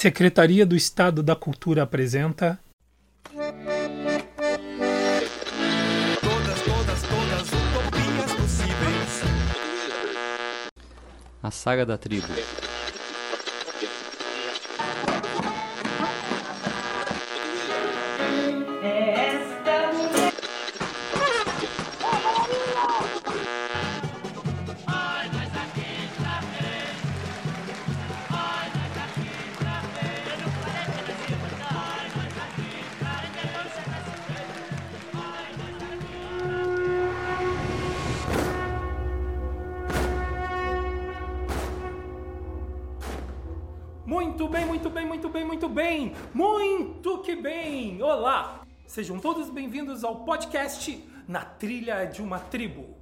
Secretaria do Estado da Cultura apresenta. Todas, todas, todas utopias possíveis. A Saga da Tribo. Bem! Olá! Sejam todos bem-vindos ao podcast Na Trilha de uma Tribo.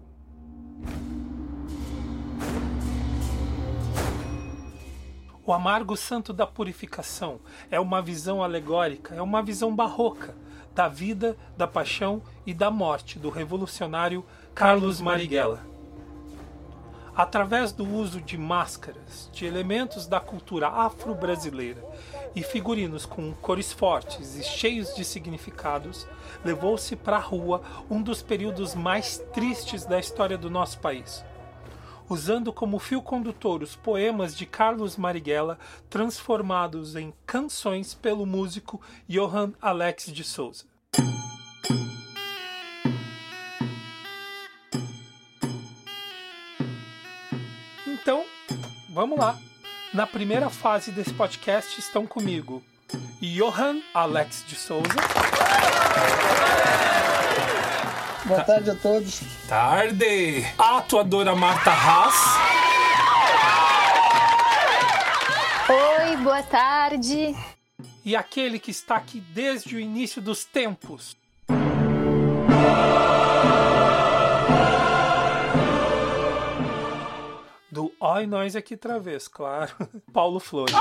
O amargo santo da purificação é uma visão alegórica, é uma visão barroca da vida, da paixão e da morte do revolucionário Carlos Marighella. Através do uso de máscaras, de elementos da cultura afro-brasileira e figurinos com cores fortes e cheios de significados, levou-se para a rua um dos períodos mais tristes da história do nosso país usando como fio condutor os poemas de Carlos Marighella transformados em canções pelo músico Johann Alex de Souza. Então, vamos lá. Na primeira fase desse podcast estão comigo Johann Alex de Souza. Boa tarde a todos. Tarde! A atuadora Marta Haas. Oi, boa tarde. E aquele que está aqui desde o início dos tempos. Oi Nós Aqui Travês, claro. Paulo Flores.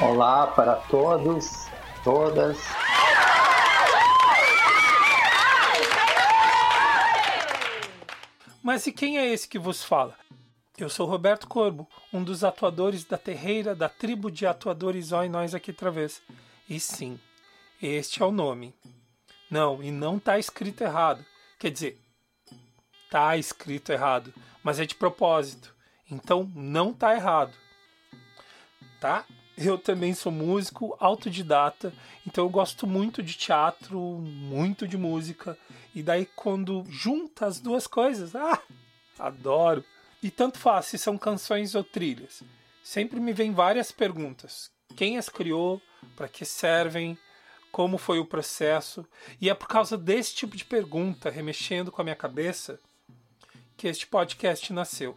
Olá para todos, todas. Mas e quem é esse que vos fala? Eu sou Roberto Corbo, um dos atuadores da terreira da tribo de atuadores Oi Nós Aqui Travês. E sim, este é o nome. Não, e não tá escrito errado. Quer dizer, tá escrito errado, mas é de propósito. Então não tá errado. Tá? Eu também sou músico, autodidata, então eu gosto muito de teatro, muito de música. E daí quando junta as duas coisas, ah, adoro. E tanto faz se são canções ou trilhas. Sempre me vem várias perguntas. Quem as criou? Para que servem? Como foi o processo? E é por causa desse tipo de pergunta, remexendo com a minha cabeça, que este podcast nasceu.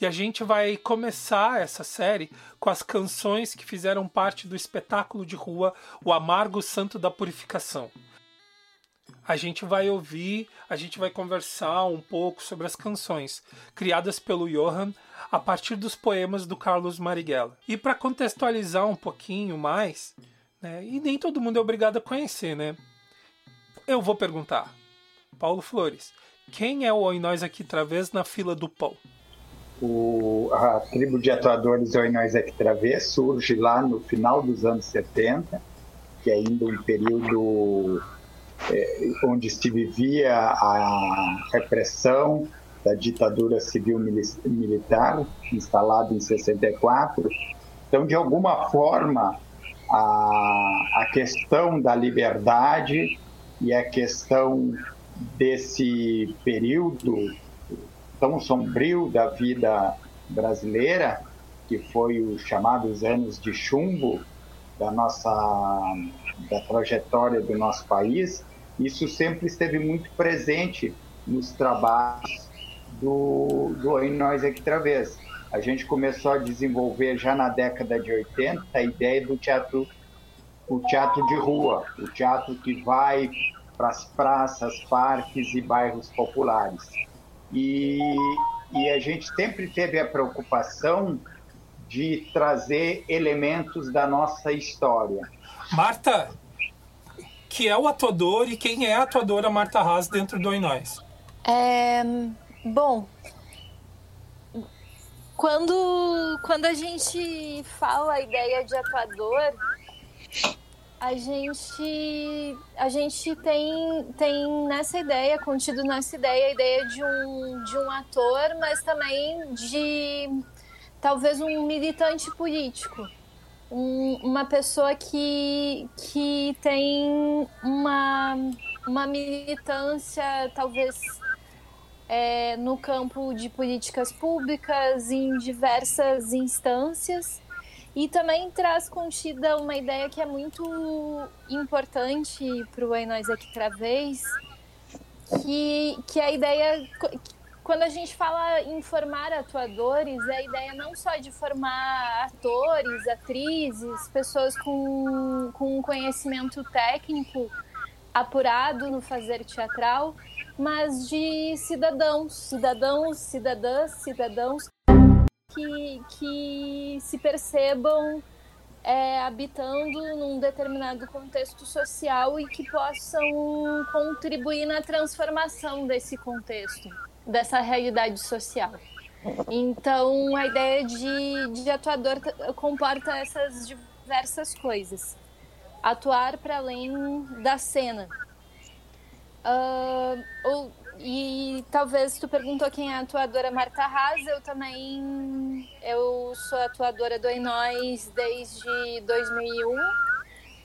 E a gente vai começar essa série com as canções que fizeram parte do espetáculo de rua O Amargo Santo da Purificação. A gente vai ouvir, a gente vai conversar um pouco sobre as canções criadas pelo Johann a partir dos poemas do Carlos Marighella. E para contextualizar um pouquinho mais, né, e nem todo mundo é obrigado a conhecer, né? Eu vou perguntar, Paulo Flores, quem é o Oi Nós Aqui Travês na fila do pão? O, a tribo de atuadores Oi Nós Aqui Travês surge lá no final dos anos 70, que é ainda um período é, onde se vivia a repressão da ditadura civil militar instalada em 64. Então, de alguma forma, a, a questão da liberdade e a questão desse período tão sombrio da vida brasileira, que foi os chamados anos de chumbo da nossa da trajetória do nosso país, isso sempre esteve muito presente nos trabalhos do, do Nós Aqui Travês. A gente começou a desenvolver já na década de 80 a ideia do teatro, o teatro de rua, o teatro que vai para as praças, parques e bairros populares. E, e a gente sempre teve a preocupação de trazer elementos da nossa história. Marta, que é o atuador e quem é a atuadora Marta Haas dentro do Oi Nós? É, bom, Quando, quando a gente fala a ideia de atuador, a gente a gente tem tem nessa ideia contido nessa ideia a ideia de um de um ator mas também de talvez um militante político. Um, uma pessoa que que tem uma uma militância talvez é, no campo de políticas públicas em diversas instâncias e também traz contida uma ideia que é muito importante para o Ei Nós Aqui Travês, que, que é a ideia, quando a gente fala em formar atuadores, é a ideia não só de formar atores, atrizes, pessoas com, com conhecimento técnico apurado no fazer teatral, mas de cidadãos, cidadãos, cidadãs, cidadãos que, que se percebam é, habitando num determinado contexto social e que possam contribuir na transformação desse contexto, dessa realidade social. Então, a ideia de, de atuador comporta essas diversas coisas. Atuar para além da cena. Uh, ou e talvez tu perguntou quem é a atuadora Marta Haas, eu também eu sou atuadora do Enóis desde 2001.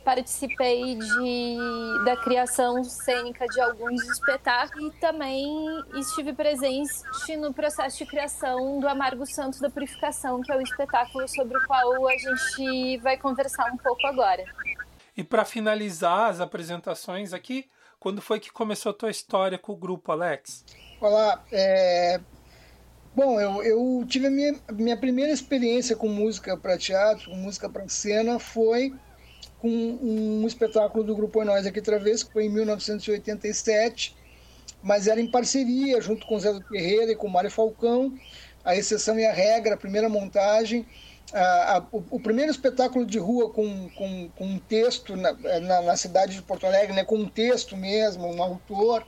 Participei de, da criação cênica de alguns espetáculos e também estive presente no processo de criação do Amargo Santo da Purificação, que é o espetáculo sobre o qual a gente vai conversar um pouco agora. E para finalizar as apresentações aqui, quando foi que começou a tua história com o grupo, Alex? Olá, é... Bom, eu, eu tive a minha, minha primeira experiência com música para teatro, com música para cena, foi com um espetáculo do Grupo Nós Aqui Travês, que foi em 1987, mas era em parceria, junto com Zé do Ferreira e com Mário Falcão, a exceção e a regra, a primeira montagem, a, a, o, o, primeiro espetáculo de rua com, com, com um texto na, na, na, cidade de Porto Alegre, né, com um texto mesmo, um autor,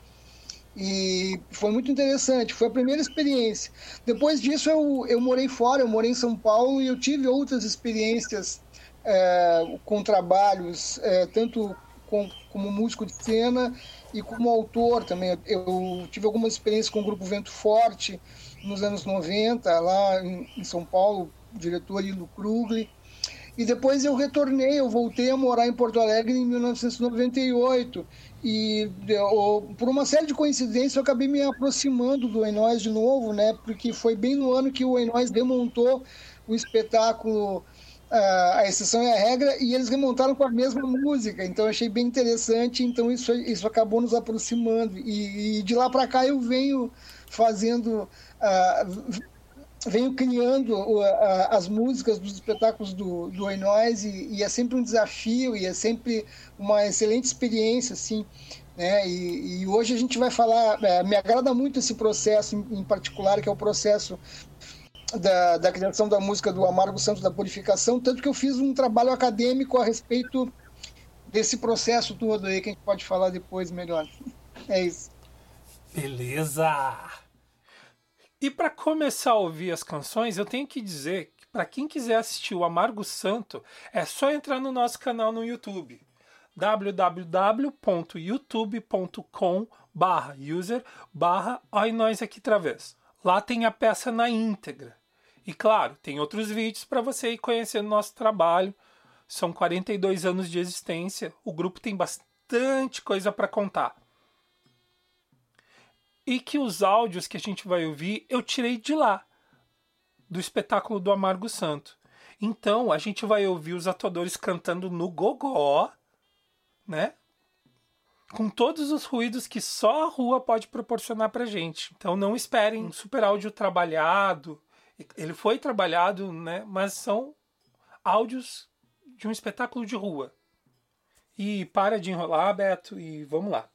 e foi muito interessante, foi a primeira experiência. Depois disso eu, eu morei fora, eu morei em São Paulo e eu tive outras experiências é, com trabalhos, é, tanto com, como músico de cena e como autor também. Eu, eu tive algumas experiências com o Grupo Vento Forte nos anos 90, lá em, em São Paulo, diretor Ilo Krugli. E depois eu retornei, eu voltei a morar em Porto Alegre em 1998. E eu, por uma série de coincidências eu acabei me aproximando do Enóis de novo, né? Porque foi bem no ano que o Enóis remontou o espetáculo a exceção é a regra e eles remontaram com a mesma música então achei bem interessante então isso isso acabou nos aproximando e, e de lá para cá eu venho fazendo uh, venho criando as músicas dos espetáculos do, do Oinóis e, e, é sempre um desafio e é sempre uma excelente experiência, assim, né? E, e hoje a gente vai falar, é, me agrada muito esse processo em, em, particular, que é o processo da, da criação da música do Amargo Santos da Purificação, tanto que eu fiz um trabalho acadêmico a respeito desse processo todo aí, que a gente pode falar depois melhor. É isso. Beleza! E para começar a ouvir as canções, eu tenho que dizer que para quem quiser assistir o Amargo Santo, é só entrar no nosso canal no YouTube www.youtube.com barra user barra nós aqui través. Lá tem a peça na íntegra. E claro, tem outros vídeos para você ir conhecendo nosso trabalho. São 42 anos de existência. O grupo tem bastante coisa para contar e que os áudios que a gente vai ouvir eu tirei de lá, do espetáculo do Amargo Santo. Então a gente vai ouvir os atuadores cantando no gogó, né? Com todos os ruídos que só a rua pode proporcionar pra gente. Então não esperem um super áudio trabalhado. Ele foi trabalhado, né? Mas são áudios de um espetáculo de rua. E para de enrolar, Beto, e vamos lá.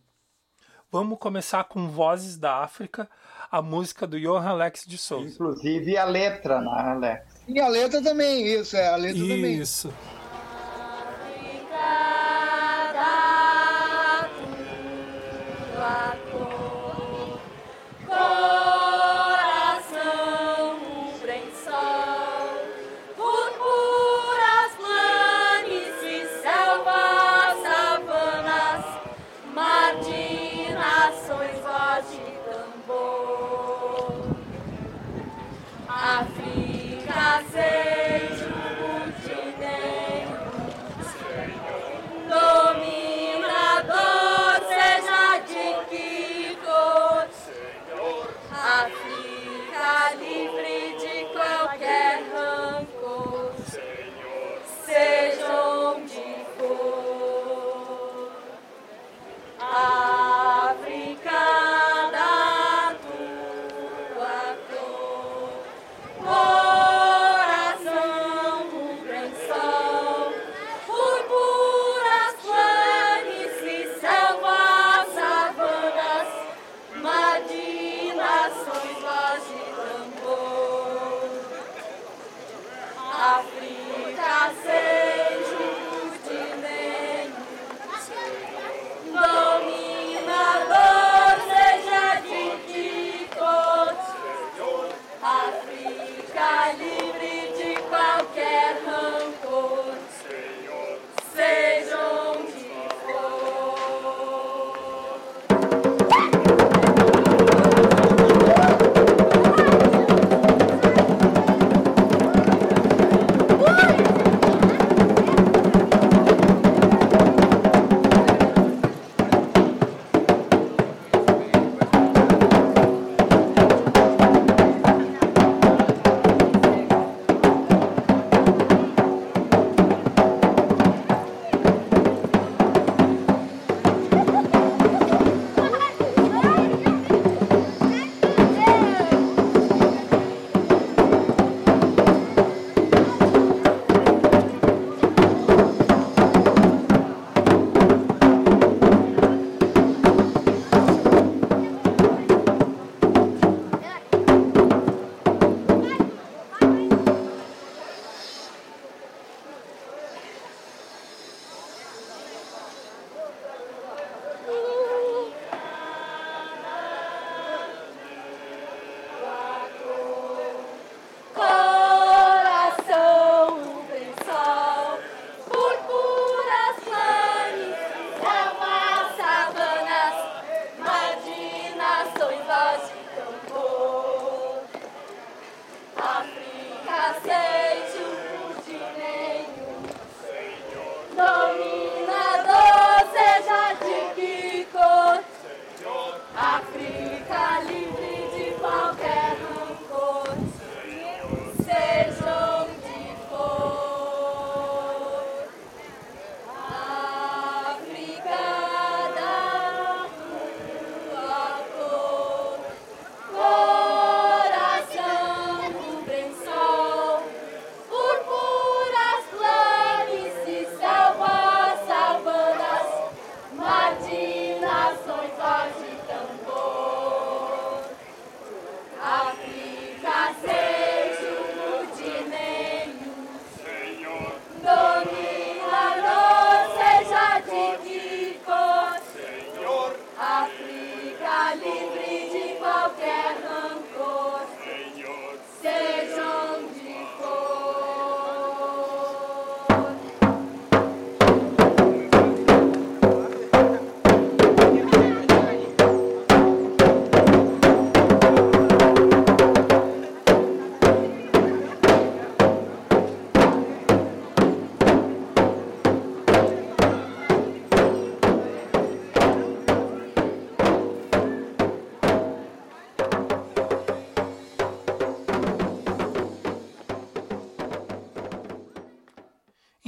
Vamos começar com Vozes da África, a música do Johan Alex de Souza. Inclusive a letra, né, Alex? E a letra também, isso, é, a letra isso. também. Isso.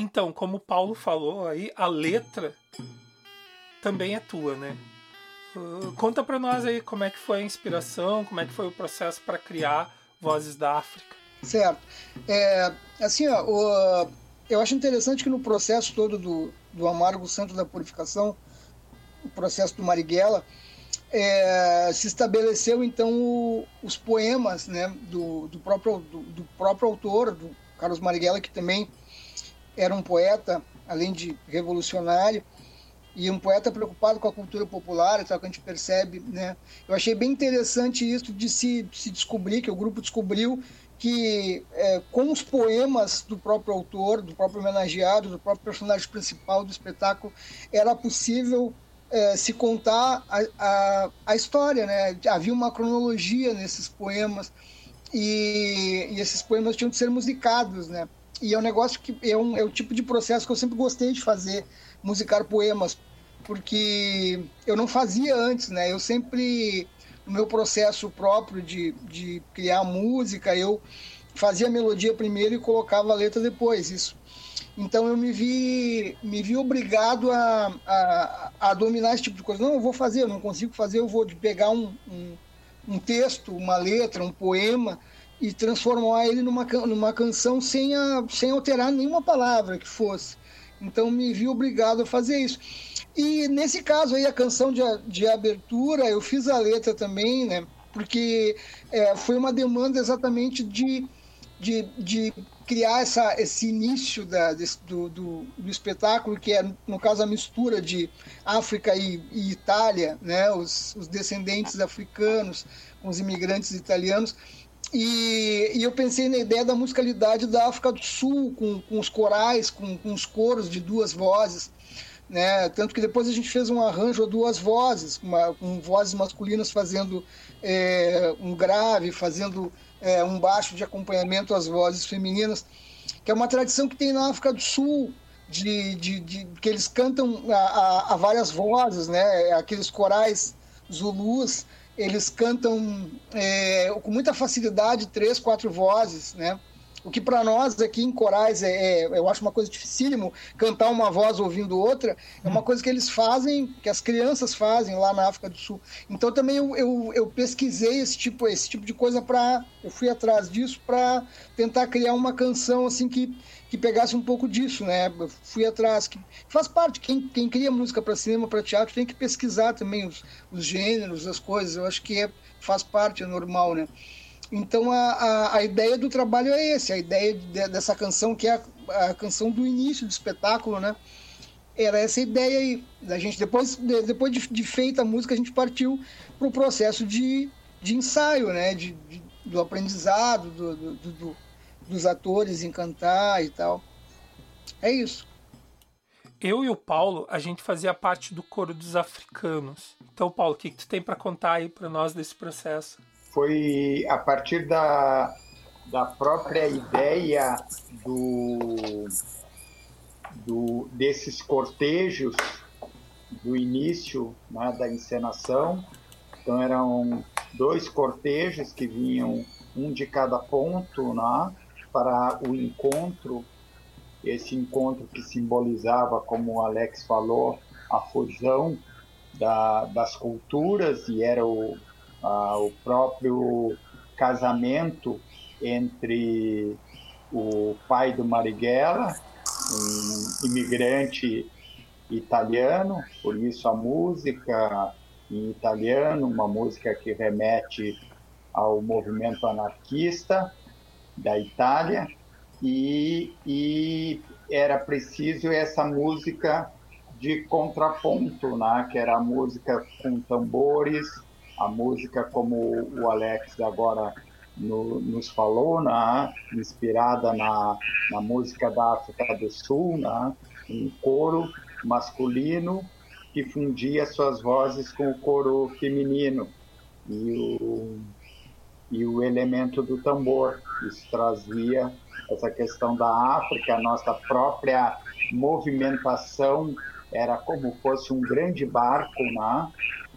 Então, como o Paulo falou aí, a letra também é tua, né? Uh, conta pra nós aí como é que foi a inspiração, como é que foi o processo para criar Vozes da África. Certo. É, assim, ó, o- eu acho interessante que no processo todo do, do Amargo Santo da Purificação, o processo do Marighella, é, se estabeleceu então o- os poemas né, do, do, próprio, do, do próprio autor, do Carlos Marighella, que também era um poeta, além de revolucionário, e um poeta preocupado com a cultura popular, então que a gente percebe, né? Eu achei bem interessante isso de se, se descobrir, que o grupo descobriu que é, com os poemas do próprio autor, do próprio homenageado, do próprio personagem principal do espetáculo, era possível é, se contar a, a, a história, né? Havia uma cronologia nesses poemas e, e esses poemas tinham de ser musicados, né? E é um negócio que é, um, é o tipo de processo que eu sempre gostei de fazer, musicar poemas, porque eu não fazia antes, né? Eu sempre, no meu processo próprio de, de criar música, eu fazia a melodia primeiro e colocava a letra depois. Isso. Então eu me vi, me vi obrigado a, a, a dominar esse tipo de coisa. Não, eu vou fazer, eu não consigo fazer, eu vou pegar um, um, um texto, uma letra, um poema e transformar ele numa, numa canção sem, a, sem alterar nenhuma palavra que fosse. Então me vi obrigado a fazer isso. E nesse caso aí, a canção de, de abertura, eu fiz a letra também, né? Porque é, foi uma demanda exatamente de, de, de criar essa, esse início da, desse, do, do, do, espetáculo, que é, no caso, a mistura de África e, e Itália, né? os, os descendentes africanos com os imigrantes italianos. E, e, eu pensei na ideia da musicalidade da África do Sul, com, com os corais, com, com, os coros de duas vozes. Né? Tanto que depois a gente fez um arranjo a duas vozes, uma, com vozes masculinas fazendo é, um grave, fazendo é, um baixo de acompanhamento às vozes femininas, que é uma tradição que tem na África do Sul, de, de, de que eles cantam a, a, a, várias vozes, né? aqueles corais zulus, eles cantam é, com muita facilidade três, quatro vozes, né? O que para nós aqui em corais é, é, eu acho uma coisa dificílimo, cantar uma voz ouvindo outra, é uma coisa que eles fazem, que as crianças fazem lá na África do Sul. Então também eu, eu, eu pesquisei esse tipo, esse tipo de coisa para, eu fui atrás disso para tentar criar uma canção assim que, que pegasse um pouco disso, né? Eu fui atrás, que faz parte, quem, quem cria música para cinema, para teatro, tem que pesquisar também os, os gêneros, as coisas, eu acho que é, faz parte, é normal, né? Então a, a, a, ideia do trabalho é esse, a ideia de, dessa canção, que é a, a, canção do início do espetáculo, né? Era essa ideia aí. Da gente, depois de, depois de, de feita a música, a gente partiu para o processo de, de ensaio, né? De, de do aprendizado do, do, do, dos atores em cantar e tal. É isso. Eu e o Paulo, a gente fazia parte do coro dos africanos. Então, Paulo, o que, que tu tem para contar aí para nós desse processo? Foi a partir da, da própria ideia do, do desses cortejos do início né, da encenação. Então eram dois cortejos que vinham um de cada ponto né, para o encontro, esse encontro que simbolizava, como o Alex falou, a fusão da, das culturas e era o, ah, o próprio casamento entre o pai do Marighella, um imigrante italiano, por isso a música em italiano, uma música que remete ao movimento anarquista da Itália, e, e era preciso essa música de contraponto, né? que era a música com tambores, a música, como o Alex agora no, nos falou, né, inspirada na, na música da África do Sul, né, um coro masculino que fundia suas vozes com o coro feminino e o, e o elemento do tambor. Isso trazia essa questão da África, a nossa própria movimentação era como fosse um grande barco, né?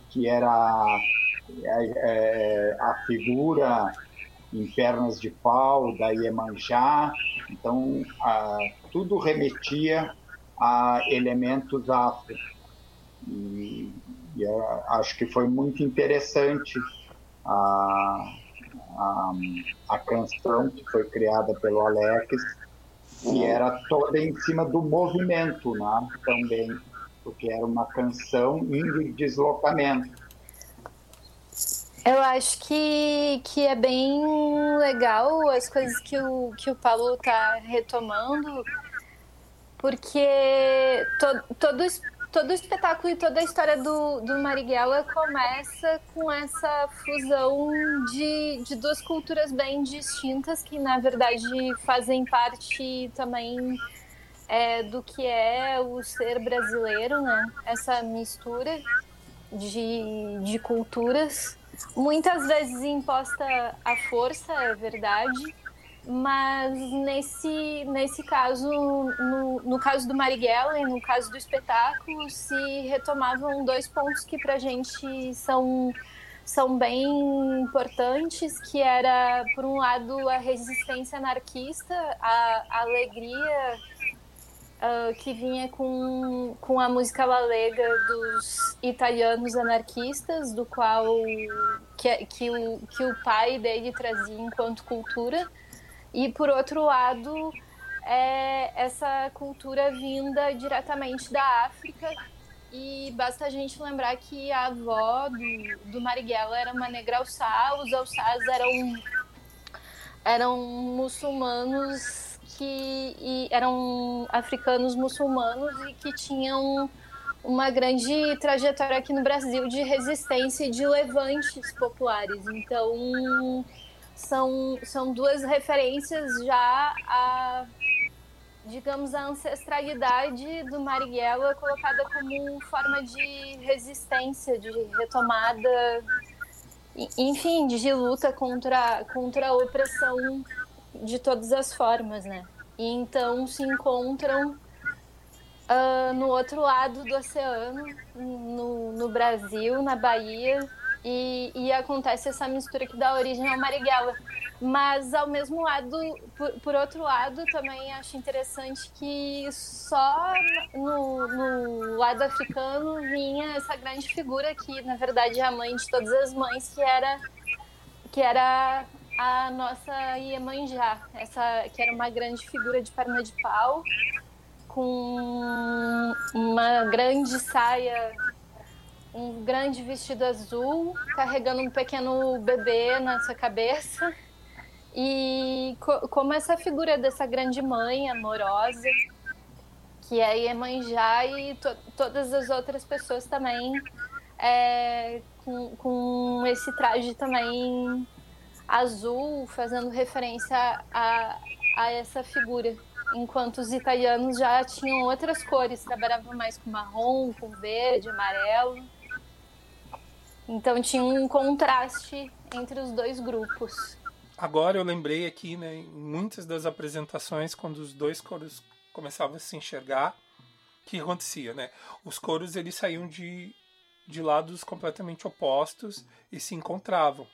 que era é, é, a figura em pernas de pau da Iemanjá, então a, tudo remetia a elementos afro. E, e acho que foi muito interessante a, a, a canção que foi criada pelo Alex, que era toda em cima do movimento né, também, porque era uma canção em deslocamento. Eu acho que, que é bem legal as coisas que o, que o Paulo está retomando, porque to, todo, todo o espetáculo e toda a história do, do Marighella começa com essa fusão de, de duas culturas bem distintas que, na verdade, fazem parte também é, do que é o ser brasileiro, né? Essa mistura de, de culturas muitas vezes imposta à força, é verdade, mas nesse, nesse caso, no, no caso do Marighella e no caso do espetáculo, se retomavam dois pontos que para a gente são, são bem importantes, que era, por um lado, a resistência anarquista, a, a alegria uh, que vinha com, com a música lalega dos italianos anarquistas, do qual que, que, o, que o pai dele trazia enquanto cultura, e por outro lado é essa cultura vinda diretamente da África. E basta a gente lembrar que a avó do, do Marighella era uma negra alçá, os alçás eram eram muçulmanos que eram africanos muçulmanos e que tinham uma grande trajetória aqui no Brasil de resistência e de levantes populares. Então, são, são duas referências já a, digamos, a ancestralidade do Marighella colocada como forma de resistência, de retomada, enfim, de luta contra, contra a opressão de todas as formas, né? E então se encontram uh, no outro lado do oceano, no, no Brasil, na Bahia, e, e, acontece essa mistura que dá origem ao Marighella. Mas, ao mesmo lado, por, por, outro lado, também acho interessante que só no, no, lado africano vinha essa grande figura que, na verdade, é a mãe de todas as mães, que era, que era a nossa Iemanjá, essa que era uma grande figura de perna de pau, com uma grande saia, um grande vestido azul, carregando um pequeno bebê na sua cabeça. E co como essa figura dessa grande mãe amorosa, que é Iemanjá, e to todas as outras pessoas também é, com, com esse traje também azul, fazendo referência a, a essa figura. Enquanto os italianos já tinham outras cores, trabalhavam mais com marrom, com verde, amarelo. Então tinha um contraste entre os dois grupos. Agora eu lembrei aqui, né, em muitas das apresentações, quando os dois coros começavam a se enxergar, o que acontecia, né? Os coros eles saíam de, de lados completamente opostos e se encontravam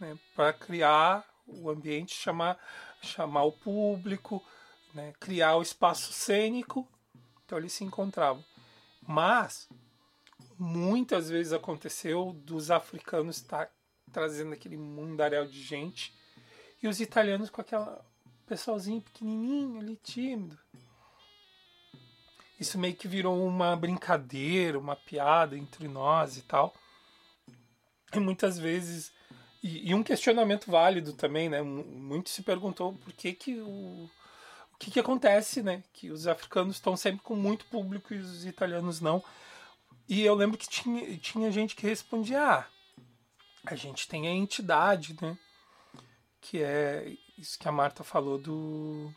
né, para criar o ambiente, chamar, chamar o público, né, criar o espaço cênico. Então eles se encontravam. Mas muitas vezes aconteceu dos africanos estar trazendo aquele mundaréu de gente e os italianos com aquela pessoalzinho pequenininho ali, tímido. Isso meio que virou uma brincadeira, uma piada entre nós e tal. E muitas vezes e, e, um questionamento válido também, né? Muito se perguntou por que que o, o que que acontece, né? Que os africanos estão sempre com muito público e os italianos não. E eu lembro que tinha, tinha gente que respondia, ah, a gente tem a entidade, né? Que é isso que a Marta falou do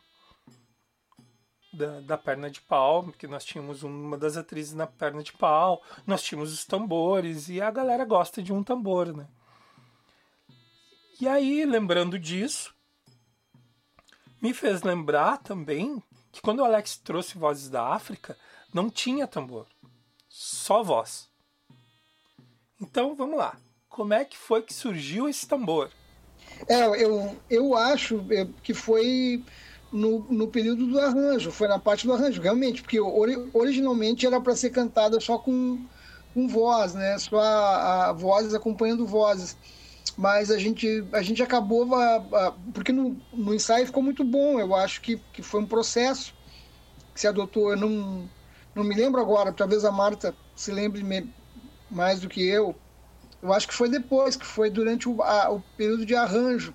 da, da perna de pau, que nós tínhamos uma das atrizes na perna de pau, nós tínhamos os tambores e a galera gosta de um tambor, né? E aí, lembrando disso, me fez lembrar também que quando o Alex trouxe Vozes da África, não tinha tambor, só voz. Então vamos lá. Como é que foi que surgiu esse tambor? É, eu, eu acho é, que foi no, no período do arranjo, foi na parte do arranjo, realmente, porque ori, originalmente era para ser cantada só com, com voz, né? Só a, a vozes acompanhando vozes mas a gente, a gente acabou, a, a, porque no, no ensaio ficou muito bom, eu acho que, que foi um processo que se adotou, eu não, não me lembro agora, talvez a Marta se lembre mais do que eu, eu acho que foi depois, que foi durante o, a, o período de arranjo.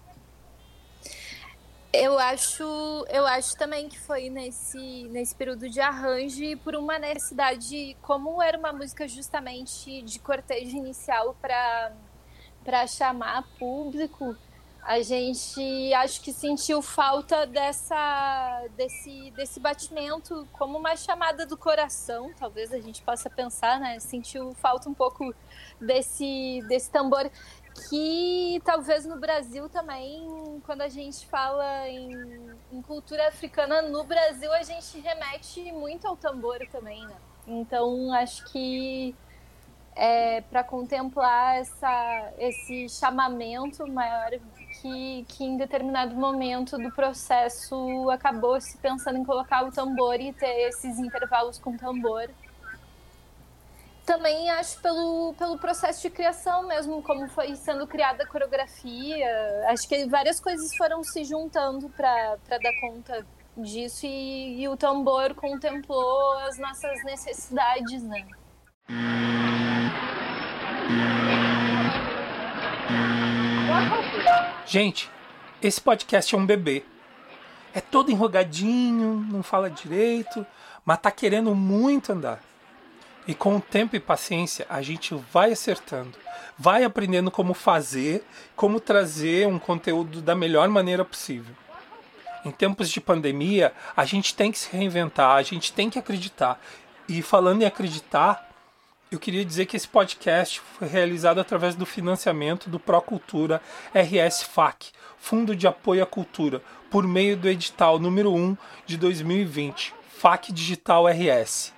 Eu acho, eu acho também que foi nesse, nesse período de arranjo e por uma necessidade, como era uma música justamente de cortejo inicial para para chamar público, a gente acho que sentiu falta dessa desse desse batimento como uma chamada do coração, talvez a gente possa pensar, né? Sentiu falta um pouco desse desse tambor que talvez no Brasil também, quando a gente fala em, em cultura africana, no Brasil a gente remete muito ao tambor também, né? Então acho que é, para contemplar essa, esse chamamento maior que, que em determinado momento do processo acabou se pensando em colocar o tambor e ter esses intervalos com tambor. Também acho pelo, pelo processo de criação mesmo, como foi sendo criada a coreografia. Acho que várias coisas foram se juntando para dar conta disso e, e o tambor contemplou as nossas necessidades, né? Gente, esse podcast é um bebê. É todo enrugadinho, não fala direito, mas tá querendo muito andar. E com o tempo e paciência, a gente vai acertando, vai aprendendo como fazer, como trazer um conteúdo da melhor maneira possível. Em tempos de pandemia, a gente tem que se reinventar, a gente tem que acreditar. E falando em acreditar, eu queria dizer que esse podcast foi realizado através do financiamento do Procultura RS FAC, Fundo de Apoio à Cultura, por meio do edital número 1 de 2020, FAC Digital RS.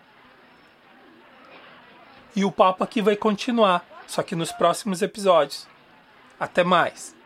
E o papo aqui vai continuar, só que nos próximos episódios. Até mais!